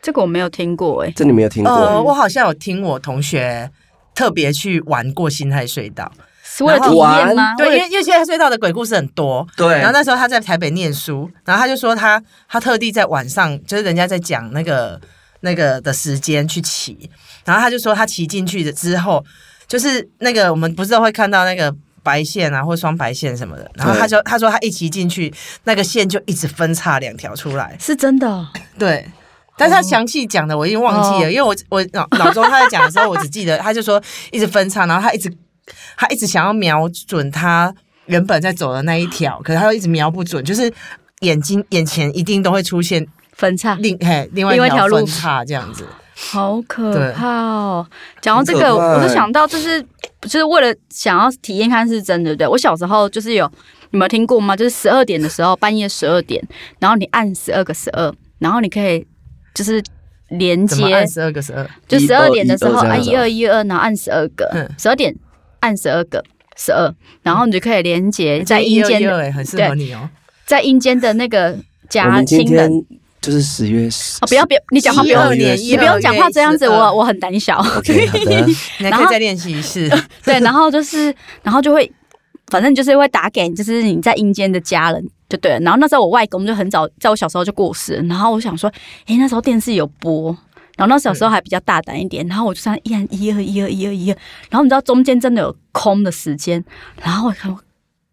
这个我没有听过哎、这你没有听过？呃，我好像有听我同学特别去玩过辛亥隧道，是为了体验吗？对，因为因为现在隧道的鬼故事很多。对然后那时候他在台北念书，然后他就说他他特地在晚上，就是人家在讲那个那个的时间去骑，然后他就说他骑进去的之后，就是那个我们不是都会看到那个白线啊或双白线什么的，然后他就他说他一骑进去，那个线就一直分叉两条出来，是真的哦，对。但是他详细讲的我已经忘记了，哦因为我我脑脑中他在讲的时候，我只记得他就说一直分叉，然后他一直他一直想要瞄准他原本在走的那一条，可是他又一直瞄不准，就是眼睛眼前一定都会出现分叉，另嘿另外一另外一条路条分叉这样子。好可怕哦！讲到这个，我就想到，就是就是为了想要体验看是真的，对不对？我小时候就是有，你们有听过吗？就是十二点的时候，半夜十二点，然后你按十二个十二，然后你可以就是连接按，十二个十二？就十二点的时候12按一二一二，然后按十二个嗯，十二点按十二个十二，然后你就可以连接在阴间的，哎，很适合你哦。在阴间的那个家亲人。就是十月十哦，不要不要，你讲话不12要，年你不用讲话这样子，我我很胆小。OK，然后可以再练习一次。对，然后就是，然后就会，反正就是会打给就是你在阴间的家人，就对了。然后那时候我外公就很早，在我小时候就过世，然后我想说，诶，那时候电视有播。然后那小时候还比较大胆一点，然后我就这样一按一二一二一二一二，然后你知道中间真的有空的时间，然后我看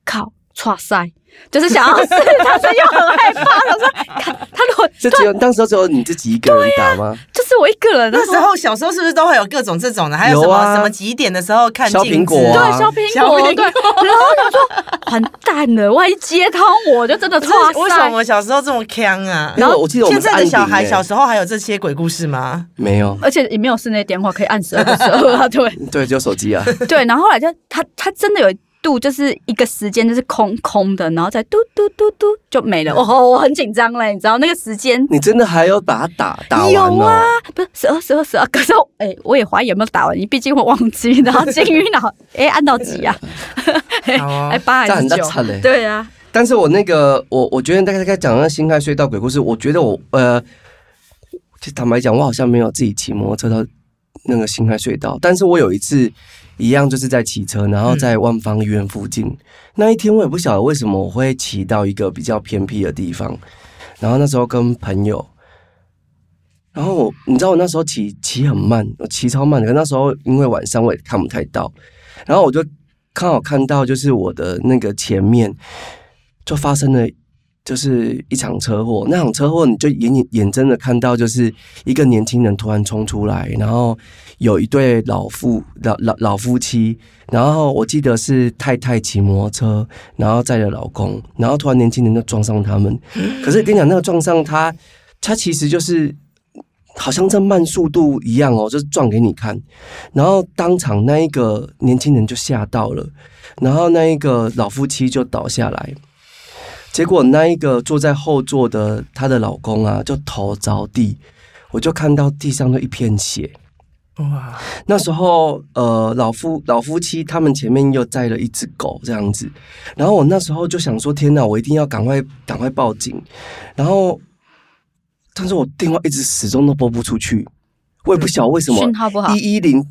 靠，哇塞，就是想要试，但是又很害怕，他说，看他如果就只有当时只有你自己一个人打吗？就是是我一个人。那时候小时候是不是都会有各种这种的？还有什么、有啊什么几点的时候看镜子？苹果啊对削苹小苹果对，然后我说完蛋了，万一接通我就真的哇塞为什么我小时候这么强啊？然后我记得我们现在的小孩小时候还有这些鬼故事吗？没有，而且也没有室内电话可以按十二个十二啊，对对，只有手机啊。对。然后后来就他他真的有一度就是一个时间就是空空的，然后再嘟嘟嘟嘟就没了。哦，我很紧张嘞，你知道那个时间。你真的还要把它打打完有哦？啊，不是十二十二十二，可是我哎、我也怀疑有没有打完，你毕竟会忘记，然后金鱼脑 哎、按到几啊？哎八还是九？大惨嘞。对啊，但是我那个，我我觉得大概在讲那新开隧道鬼故事，我觉得我呃，就坦白讲，我好像没有自己骑摩托车到那个新开隧道，但是我有一次一样就是在骑车，然后在万方医院附近、那一天，我也不晓得为什么我会骑到一个比较偏僻的地方，然后那时候跟朋友。然后我，你知道我那时候骑骑很慢，我骑超慢的。可那时候因为晚上我也看不太到，然后我就刚好看到，就是我的那个前面就发生了，就是一场车祸。那场车祸你就眼眼眼睁的看到，就是一个年轻人突然冲出来，然后有一对老夫老老老夫妻，然后我记得是太太骑摩托车，然后载着老公，然后突然年轻人就撞上他们。可是跟你讲，那个撞上他，他其实就是。好像在慢速度一样哦，就是撞给你看，然后当场那一个年轻人就吓到了，然后那一个老夫妻就倒下来，结果那一个坐在后座的她的老公啊，就头着地，我就看到地上的一片血。哇，那时候，呃，老夫老夫妻他们前面又载了一只狗这样子，然后我那时候就想说，天哪，我一定要赶快赶快报警，然后，但是我电话一直始终都拨不出去，我也不晓得为什么讯号不好。一一零，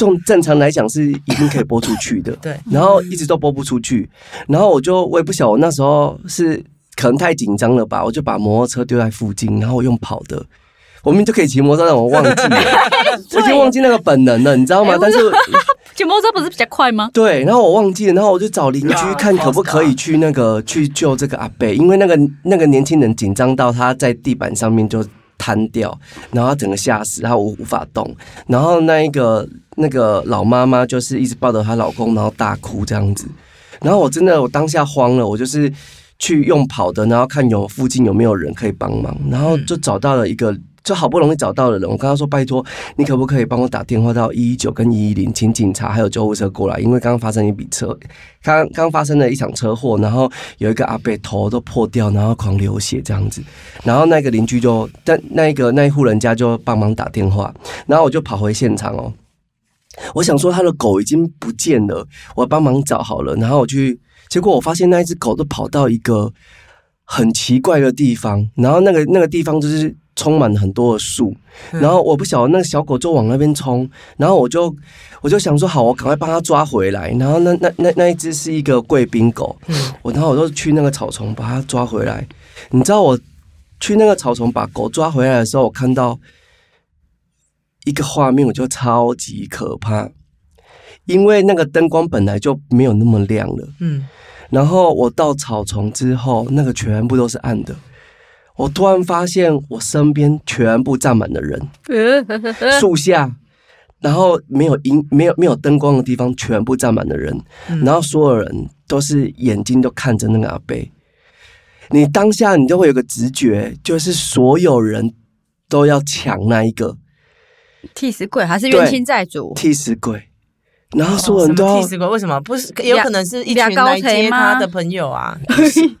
正正常来讲是一定可以播出去的，对，然后一直都播不出去，然后我就我也不晓得我那时候是可能太紧张了吧，我就把摩托车丢在附近，然后我用跑的。我明明就可以骑摩托车，但我忘记了，我已经忘记那个本能了，你知道吗哎？但是 骑摩托车不是比较快吗？对，然后我忘记了，然后我就找邻居看可不可以去那个去救这个阿贝，因为那个那个年轻人紧张到他在地板上面就瘫掉，然后他整个吓死，然后无无法动，然后那一个那个老妈妈就是一直抱着她老公，然后大哭这样子，然后我真的我当下慌了，我就是去用跑的，然后看有附近有没有人可以帮忙，然后就找到了一个。就好不容易找到了人，我跟他说：“拜托，你可不可以帮我打电话到一一九跟一一零，请警察还有救护车过来？因为刚刚发生一笔车，刚刚发生了一场车祸，然后有一个阿伯头都破掉，然后狂流血这样子。然后那个邻居就，但那一个那一户人家就帮忙打电话，然后我就跑回现场哦。我想说他的狗已经不见了，我帮忙找好了，然后我去，结果我发现那一只狗都跑到一个很奇怪的地方，然后那个那个地方就是充满了很多的树，然后我不晓得那个小狗就往那边冲，然后我就我就想说好，我赶快帮它抓回来，然后那那那那一只是一个贵宾狗，嗯，我然后我就去那个草丛把它抓回来，你知道我去那个草丛把狗抓回来的时候，我看到一个画面，我就超级可怕，因为那个灯光本来就没有那么亮了。嗯，然后我到草丛之后，那个全部都是暗的。我突然发现我身边全部站满了人，树下，然后没有阴、没有没有灯光的地方，全部站满了人，嗯然后所有人都是眼睛都看着那个阿贝。你当下你就会有个直觉，就是所有人都要抢那一个替死鬼还是冤亲债主？替死鬼，然后所有什人都替死鬼？为什么不是？有可能是一群俩来接他的朋友啊，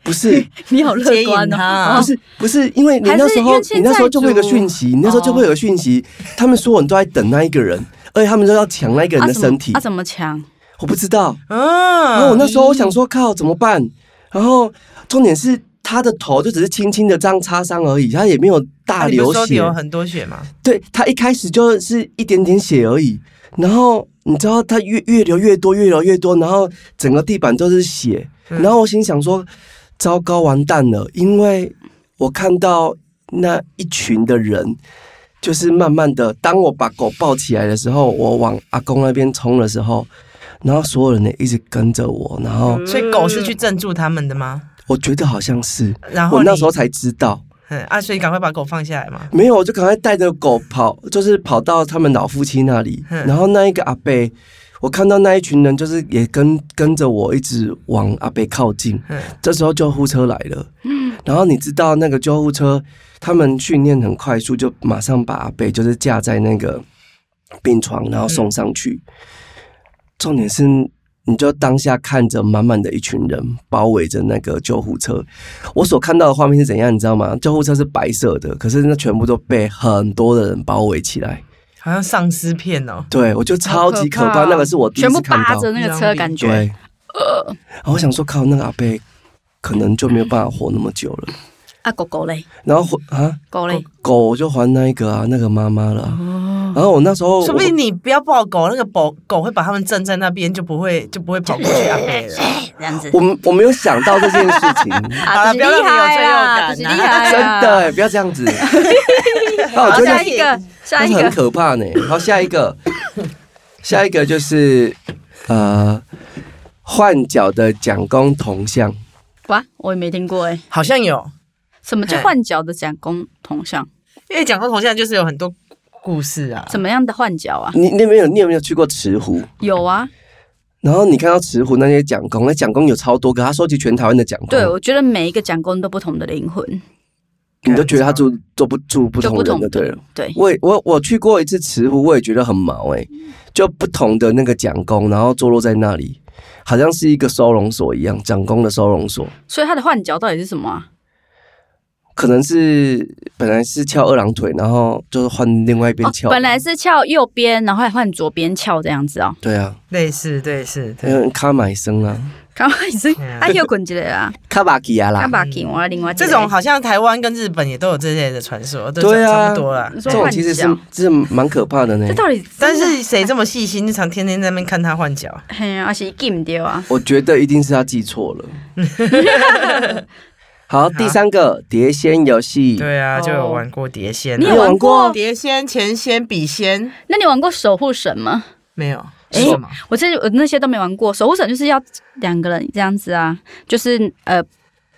不是 你好乐接观哦！不是不是，因为你那时候你那时候就会有个讯息，你那时候就会有个讯息，他们所有人都在等那一个人，而且他们都要抢那一个人的身体他，，怎么抢？我不知道。嗯，然后我那时候我想说，靠，怎么办？然后重点是他的头就只是轻轻的这样擦伤而已，他也没有大流血。流很多血嘛？对他一开始就是一点点血而已，然后你知道他越越流越多，越流越多，然后整个地板都是血，嗯然后我心想说，糟糕，完蛋了，因为我看到那一群的人。就是慢慢的，当我把狗抱起来的时候，我往阿公那边冲的时候，然后所有人呢一直跟着我，然后所以狗是去镇住他们的吗？我觉得好像是，然后我那时候才知道，嗯啊，所以赶快把狗放下来嘛。没有，我就赶快带着狗跑，就是跑到他们老夫妻那里。嗯然后那一个阿伯，我看到那一群人，就是也跟跟着我一直往阿伯靠近。嗯这时候救护车来了，然后你知道那个救护车，他们训练很快速，就马上把阿伯就是架在那个病床，然后送上去。重点是，你就当下看着满满的一群人包围着那个救护车。我所看到的画面是怎样，你知道吗？救护车是白色的，可是那全部都被很多的人包围起来。好像丧尸片哦。对，我就超级可怕，可怕那个是我第一全部次看到。扒着那个车，感觉对，然后我想说，靠，那个阿贝可能就没有办法活那么久了。啊，狗狗嘞，然后啊，狗嘞，狗我就还那一个啊，那个妈妈了啊。然后我那时候，说不定你不要抱狗，那个狗狗会把它们镇在那边，就不会就不会跑过去阿贝了。这样子我。们我没有想到这件事情，啊，不要让你有罪恶感真啊。的欸不要这样子。好，下一个，下一个很，可怕呢。好，下一个，下一个就是呃，换脚的蒋公铜像。哇，我也没听过哎，好像有，什么叫嘿换角的蒋公铜像？因为蒋公铜像就是有很多故事啊。怎么样的换角啊？你那边有你有没有去过慈湖？有啊，然后你看到慈湖那些蒋公，那蒋公有超多个，他收集全台湾的蒋公，对，我觉得每一个蒋公都不同的灵魂，你都觉得他住做不住不同的，对了。对，我我我去过一次慈湖，我也觉得很毛哎、就不同的那个蒋公，然后坐落在那里，好像是一个收容所一样，蒋公的收容所，所以他的换角到底是什么啊？可能是本来是翘二郎腿，然后就是换另外一边哦翘、，本来是翘右边，然后还换左边翘这样子哦。对啊，类似，对是，对。嗯，卡买生啊，刚开始嗯啊，又滚起来啦，卡巴基亚啦，他把给我另外这种好像台湾跟日本也都有这类的传说，都对啊差不多啦。这种其实是角，是蛮可怕的呢这。到底但是谁这么细心，就常天天在那边看他换脚？嘿呀，而且 game 掉啊，我觉得一定是他记错了。好，第三个碟仙游戏，对啊，哦就有玩过碟仙啊。你有玩过？碟仙、前仙、笔仙？那你玩过守护神吗？没有，诶是什么？我这我那些都没玩过，守护神就是要两个人这样子啊，就是呃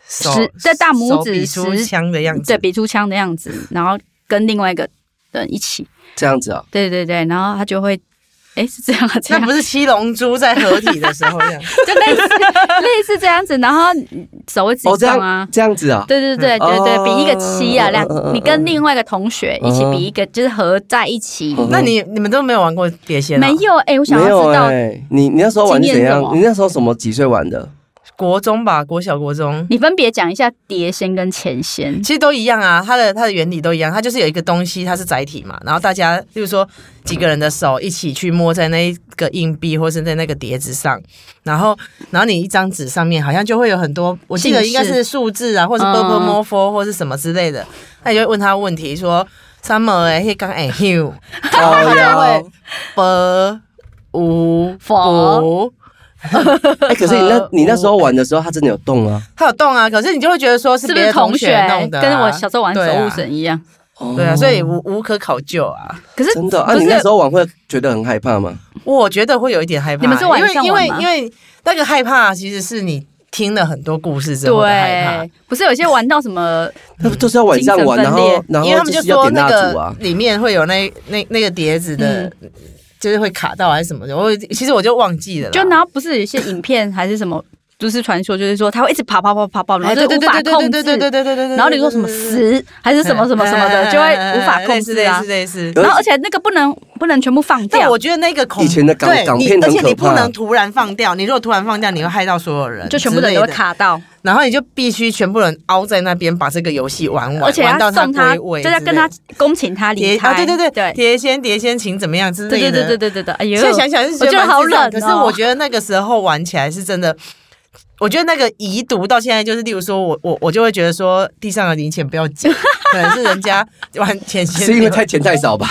手十在大拇指手比出十枪的样子。对，比出枪的样子，然后跟另外一个人一起，这样子啊，对对对，然后他就会，哎，是这样啊，这样那不是七龙珠在合体的时候这样？就类似类似这样子，然后手会自哦，这己动啊样。这样子啊，对对对对哦对，比一个七啊，两你跟另外一个同学一起比一个，就是合在一起。嗯那你你们都没有玩过碟仙？没。有哎，我想要知道欸、你你那时候玩是怎样你那时候什么几岁玩的？国中吧，国小、国中。你分别讲一下碟仙跟前仙。其实都一样啊，它的它的原理都一样，它就是有一个东西，它是载体嘛，然后大家，例如说几个人的手一起去摸在那一个硬币或是在那个碟子上，然后然后你一张纸上面好像就会有很多，我记得应该是数字啊，或是 b u 嗯。M o r 或是什么之类的，那你就会问他问题说 summer 哎，迄刚哎 h 哦他就哟会 b 五佛五，哎、可是你那你那时候玩的时候，它真的有动啊？他有动啊，可是你就会觉得说是是不是别的同学学弄的啊、跟我小时候玩守护神一样？对啊，哦所以无无可考究啊。可是真的啊，你那时候玩会觉得很害怕吗？我觉得会有一点害怕，你们是晚上因为因玩吗为因为那个害怕其实是你听了很多故事之后的害怕对，，不是有些玩到什么那不都是要晚上玩，然后然后因为他们就是点说那个蜡烛啊？里面会有那那那个碟子的，嗯就是会卡到还是什么的，我其实我就忘记了，就然后不是有些影片还是什么 都市传说，就是说它会一直跑跑跑跑跑，然后哎对对就无法控对对对对对对制，对对对对，然后你说什么死还是什么什么什么的，就会无法控制啊。类似。类似然后而且那个不能不能全部放掉。但我，觉得那个恐以前的港对你港片而且你不能突然放掉，你如果突然放掉，你会害到所有人，就全部的人都卡到，然后你就必须全部人凹在那边把这个游戏玩完，而且要玩到送他，归位就要跟他恭请他离开。对对对对碟仙碟仙情怎么样之类的，对对对对对对对，哎呦，现在想想是我觉得好冷哦可是我觉得那个时候玩起来是真的。我觉得那个遗毒到现在就是，例如说我我我就会觉得说地上的零钱不要捡，可能是人家玩钱先是因为太钱太少吧？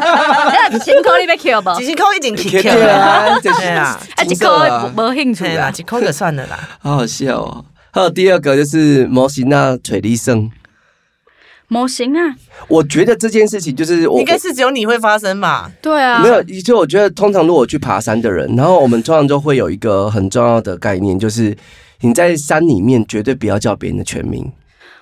那辛苦你被 Q 不？几千扣一点 K 对 Q 啊，这对啊，啊，一金色扣啊没兴趣对啦，啊。几扣就算了啦。好好笑哦。还有第二个就是模型那垂力胜，模型啊，我觉得这件事情就是我应该是只有你会发生吧？对啊，没有，就我觉得通常如果去爬山的人，然后我们通常就会有一个很重要的概念，就是你在山里面绝对不要叫别人的全名。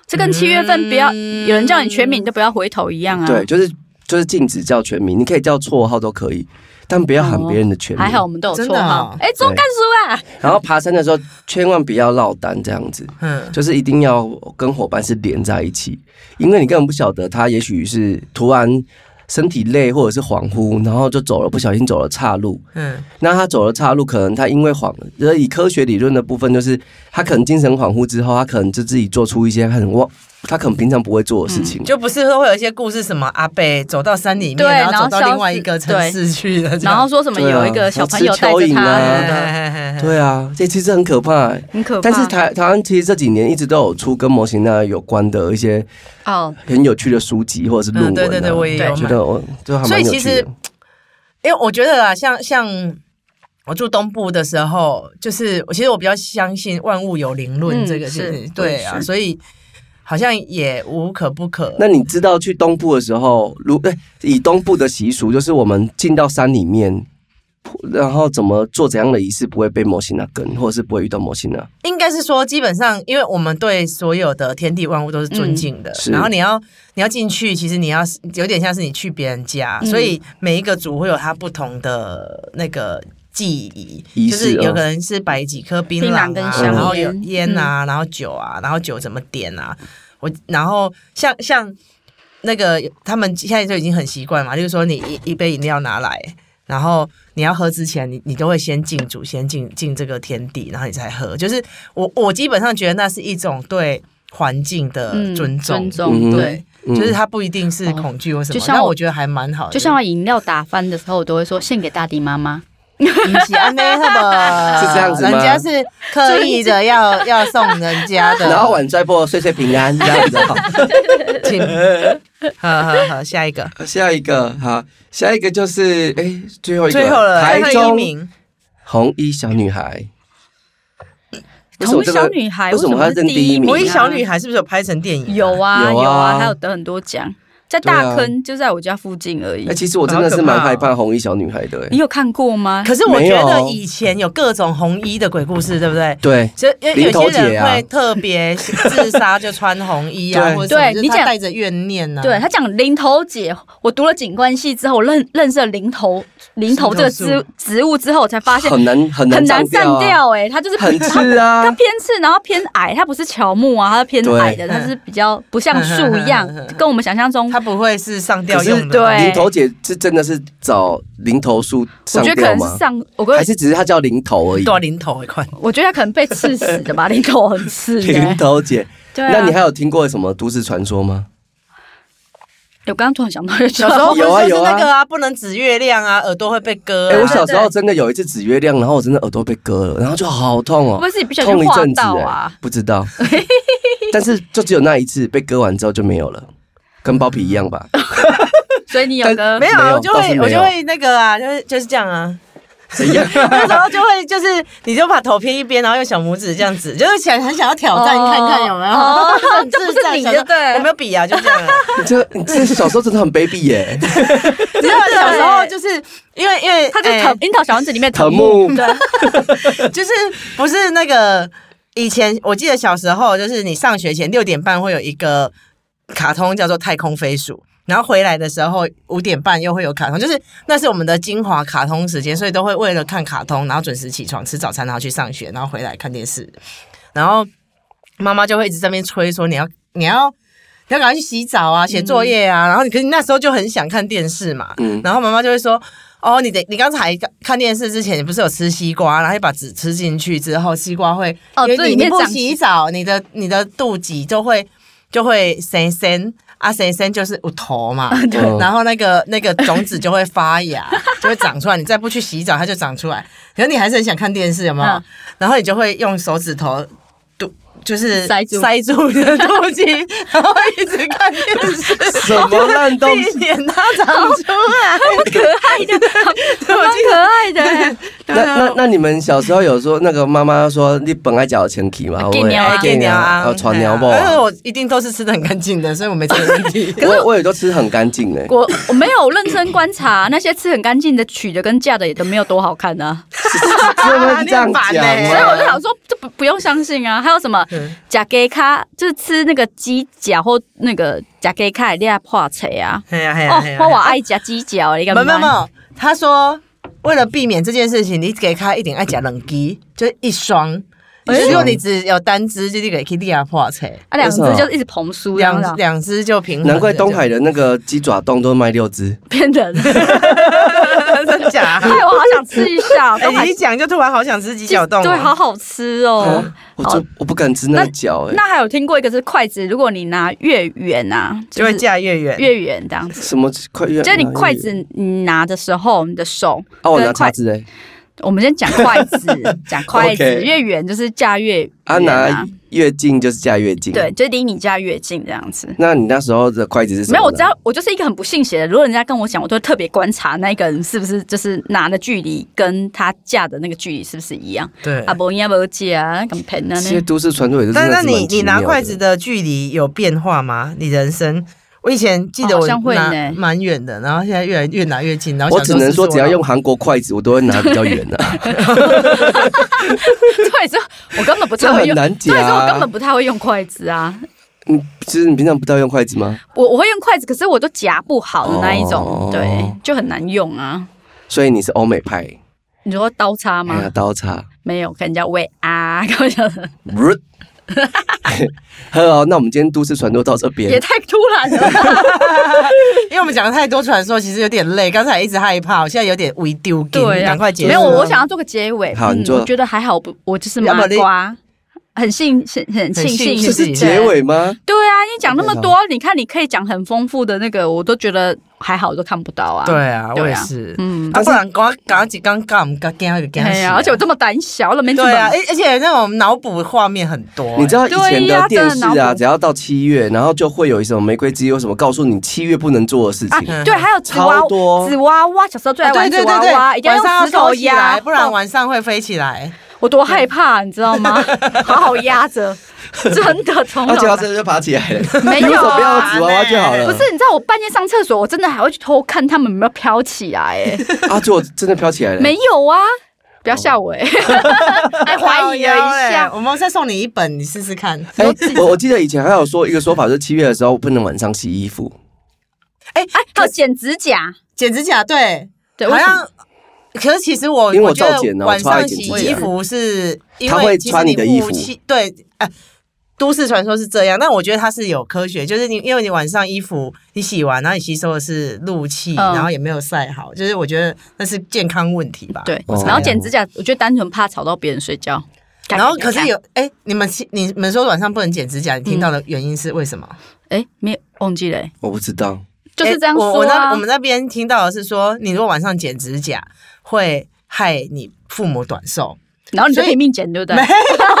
这跟七月份不要、嗯有人叫你全名都不要回头一样啊。对，就是就是禁止叫全名，你可以叫绰号都可以，但不要喊别人的全名。还好我们都有真的绰号哦。哎，中干叔啊，然后爬山的时候千万不要落单这样子，嗯，就是一定要跟伙伴是连在一起，因为你根本不晓得他也许是突然身体累或者是恍惚，然后就走了，不小心走了岔路。嗯，那他走了岔路，可能他因为恍，呃，以科学理论的部分，就是他可能精神恍惚之后，他可能就自己做出一些很忘，他可能平常不会做的事情。就不是说会有一些故事，什么阿贝走到山里面，对然后走到另外一个城市去然后说什么有一个小朋友带着吃蚯蚓他啊，对啊，这其实很可怕、欸。很可怕。但是台台湾其实这几年一直都有出跟模型那有关的一些哦，很有趣的书籍或者是论文、啊嗯，对对对，我也有。觉得我就还所以其实蛮有趣的。因为我觉得啊，像像我住东部的时候，就是我其实我比较相信万物有灵论嗯这个事是情，对啊，所以好像也无可不可。那你知道去东部的时候，如哎以东部的习俗，就是我们进到山里面，然后怎么做怎样的仪式不会被摩西那跟，或者是不会遇到摩西那？应该是说，基本上，因为我们对所有的天地万物都是尊敬的，嗯然后你要你要进去，其实你要有点像是你去别人家，嗯所以每一个族会有它不同的那个。记忆仪就是有哦可能是摆几颗槟槟榔啊，榔跟香然后有烟烟啊，然后酒啊，然后酒怎么点啊？我然后像像那个他们现在就已经很习惯嘛，就是说你一一杯饮料拿来，然后你要喝之前，你你都会先敬主，先敬敬这个天地，然后你才喝。就是我我基本上觉得那是一种对环境的嗯尊重，尊重嗯对。嗯就是它不一定是恐惧或什么，就像我但我觉得还蛮好的。就像我饮料打翻的时候，我都会说献给大地妈妈。一起安内好不好？是这样子吗人家是刻意的要 要送人家的，然后碗摔破，岁岁平安这样子好。请，好好好，下一个，下一个好，下一个就是哎，最后一个，最后了，最后一台中名，红衣小女孩。为什红么这个小女孩为什么她是认第一名？红衣小女孩是不是有拍成电影啊？有啊有啊有啊，还有得很多奖，在大坑就在我家附近而已哎，。其实我真的是蛮害怕红衣小女孩的。哎你有看过吗？可是我觉得以前有各种红衣的鬼故事，对不对？对，就因为有些头姐啊人会特别自杀就穿红衣啊，对你讲带着怨念啊呢。对他讲零头姐，我读了景观系之后，我认认识了零头零头这个树植植物之后，我才发现很难很难散掉哎、它就是很它刺啊它。偏刺，然后偏矮，它不是乔木啊，它是偏矮的，对它是比较不像树一样 跟我们想象中，它不会是上吊可是用的。对零头姐是真的是找零头树我觉得可上吊吗？能上，我觉得还是只是它叫零头而已？多零头一块，我觉得它可能被刺死的吧，零头很刺零的。头姐，对啊，那你还有听过什么都市传说吗？我刚刚突然想到，小时候 有啊有啊那个啊，不能指月亮啊，耳朵会被割哎、啊。我小时候真的有一次指月亮，然后我真的耳朵被割了，然后就好痛哦会不，会是你不小心划痛一阵子哎、到啊？不知道。但是就只有那一次被割完之后就没有了，跟包皮一样吧？所以你有个没有啊，我就会我就会那个啊，就是就是这样啊。怎样？那时候就会就是，你就把头偏一边，然后用小拇指这样子，就是想很想要挑战哦看看有没有。这不是你智障想说就对我没有比啊，就这样啊。你 这你这小时候真的很卑鄙耶、只有小时候就是因为因为他就是哎藤樱桃小丸子里面藤木，木对，就是不是那个以前我记得小时候，就是你上学前六点半会有一个卡通叫做《太空飞鼠》，然后回来的时候五点半又会有卡通，就是那是我们的精华卡通时间，所以都会为了看卡通，然后准时起床吃早餐，然后去上学，然后回来看电视，然后妈妈就会一直在那边催说你要你要。你要赶快去洗澡啊，写作业啊，然后你可是你那时候就很想看电视嘛，嗯。然后妈妈就会说：“哦，你得你刚才看电视之前，你不是有吃西瓜，然后你把籽吃进去之后，西瓜会因为哦这里你你不洗澡，你的你的肚脐就会就会生生啊，生生就是有头嘛，对然后那个那个种子就会发芽，就会长出来。你再不去洗澡，它就长出来。可是你还是很想看电视，有没有？嗯然后你就会用手指头堵。就是塞住塞住 你的肚脐，然后一直看电视，什么烂东西？它长出来。可爱的，蛮可爱的。那那那你们小时候有说那个妈妈说你本来脚有前提吗？给鸟啊给鸟啊，哦，传鸟不因为我一定都是吃的很干净的，所以我没这个问题。我我也都吃很干净的。我我没有认真观察，那些吃很干净的取的跟嫁的也都没有多好看啊，怎么会这样讲 所以我就想说，这不不用相信啊。还有什么嗯假给卡，就是吃那个鸡脚或那个假给卡，你要破菜啊。嘿呀嘿呀哦我我爱夹鸡脚，你没干嘛？有没有没有，他说为了避免这件事情，你给他一点爱加冷鸡，就一双。哎如果你只有单只，就你给 Kitty 啊破车，啊，两只就一直蓬酥，这样子啊两两只就平衡。难怪东海的那个鸡爪冻都卖六只，骗人。真假？哎，我好想吃一下，哎你一讲就突然好想吃鸡脚冻哦，对，好好吃哦啊。我就我不敢吃那个脚哎，那还有听过一个是筷子，如果你拿越远啊，就会是架越远。越远这样子。什么筷越就是你筷子你拿的时候，你的手哦，我拿筷子哎，我们先讲筷子，讲筷子越远就是架越远啊拿越近就是架越近，对，。就离你家越近这样子。那你那时候的筷子是什么呢？没有，我知道，我就是一个很不信邪的。如果人家跟我讲，我都会特别观察那个人是不是就是拿的距离跟他架的那个距离是不是一样。对啊，不应该不架，咁平啊这些？都市传说也是但那你你拿筷子的距离有变化吗？你人生，我以前记得我拿呢蛮远的，然后现在越来越拿越近，然后我只能说，只要用想韩国筷子，我都会拿比较远的、啊，所以说，我根本不太会用。很难所以说我根本。不太会用筷子啊，嗯，其实你平常不太用筷子吗？我我会用筷子，可是我都夹不好的那一种，哦对，就很难用啊。所以你是欧美派，你说刀叉吗？刀叉。没有，跟人家喂啊，开玩笑的，好哦，那我们今天都市传说到这也边，太突然了。因为我们讲了太多传说，其实有点累。刚才一直害怕，我现在有点微丢劲，对啊赶快结束。没有，我想要做个结尾。嗯好你做我觉得还好，不，我就是麻瓜，很幸很很庆幸是结尾吗？对啊，你讲那么多，你看你可以讲很丰富的那个，我都觉得还好，都看不到啊。对啊，对啊我也是。嗯，啊，不然刚刚几刚刚我们刚刚那个惊哎呀，而且我这么胆小，了没对啊，而而且那种脑补画面很多。你知道以前的电视啊，只要到七月，然后就会有一什么玫瑰之夜，有什么告诉你七月不能做的事啊情。，对，还有纸娃超多。纸娃娃，小时候最爱啊玩纸对对对对，娃娃，一定要晚上用石头压，不然哦晚上会飞起来。我多害怕，你知道吗？好好压着，真的从而且小要这就爬起来了，没有不要啊纸娃娃就好了？不是，你知道我半夜上厕所，我真的还会去偷看他们有没有飘起来，哎，啊，结果真的飘起来了。没有啊，不要吓我，哎，还怀疑了一哎下，我们再送你一本，你试试看。哎，我我记得以前还有说一个说法，就是七月的时候不能晚上洗衣服。哎，哎，还有剪指甲，剪指甲，对，对，好像。可是其实我因为我觉得照剪啊晚上洗衣服是因他会为其实穿你的衣服雾气对，哎、都市传说是这样，但我觉得它是有科学，就是你因为你晚上衣服你洗完，然后你吸收的是露气，嗯然后也没有晒好，就是我觉得那是健康问题吧。对哦，然后剪指甲，我觉得单纯怕吵到别人睡觉。然后可是有哎、你们你们说晚上不能剪指甲，你听到的原因是为什么？哎，没有忘记了，我不知道，就是这样哎我我说啊那我。们那边听到的是说，你如果晚上剪指甲，会害你父母短寿。然后你就拼命剪，对不对？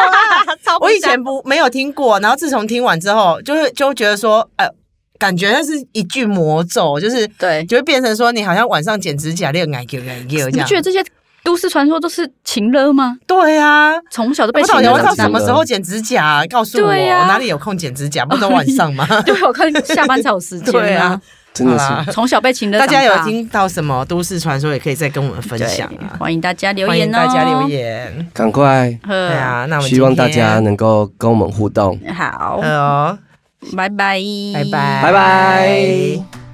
我以前不没有听过，然后自从听完之后，就是就觉得说，呃，感觉那是一句魔咒，就是对，就会变成说，你好像晚上剪指甲练矮给矮给这样你不觉。得这些都市传说都是情勒吗？对啊，从小都被我到什么时候剪指甲啊？告诉我，啊我哪里有空剪指甲？不都晚上吗？对，我看下班才有时间 对啊，真的好啦是。从小被请的大，家有听到什么都市传说，也可以再跟我们分享啊。欢迎大家留欢迎言哦，大家留。言。赶快，对对，啊，那我们希望大家能够跟我们互动。好，呃，拜拜，拜拜，拜拜。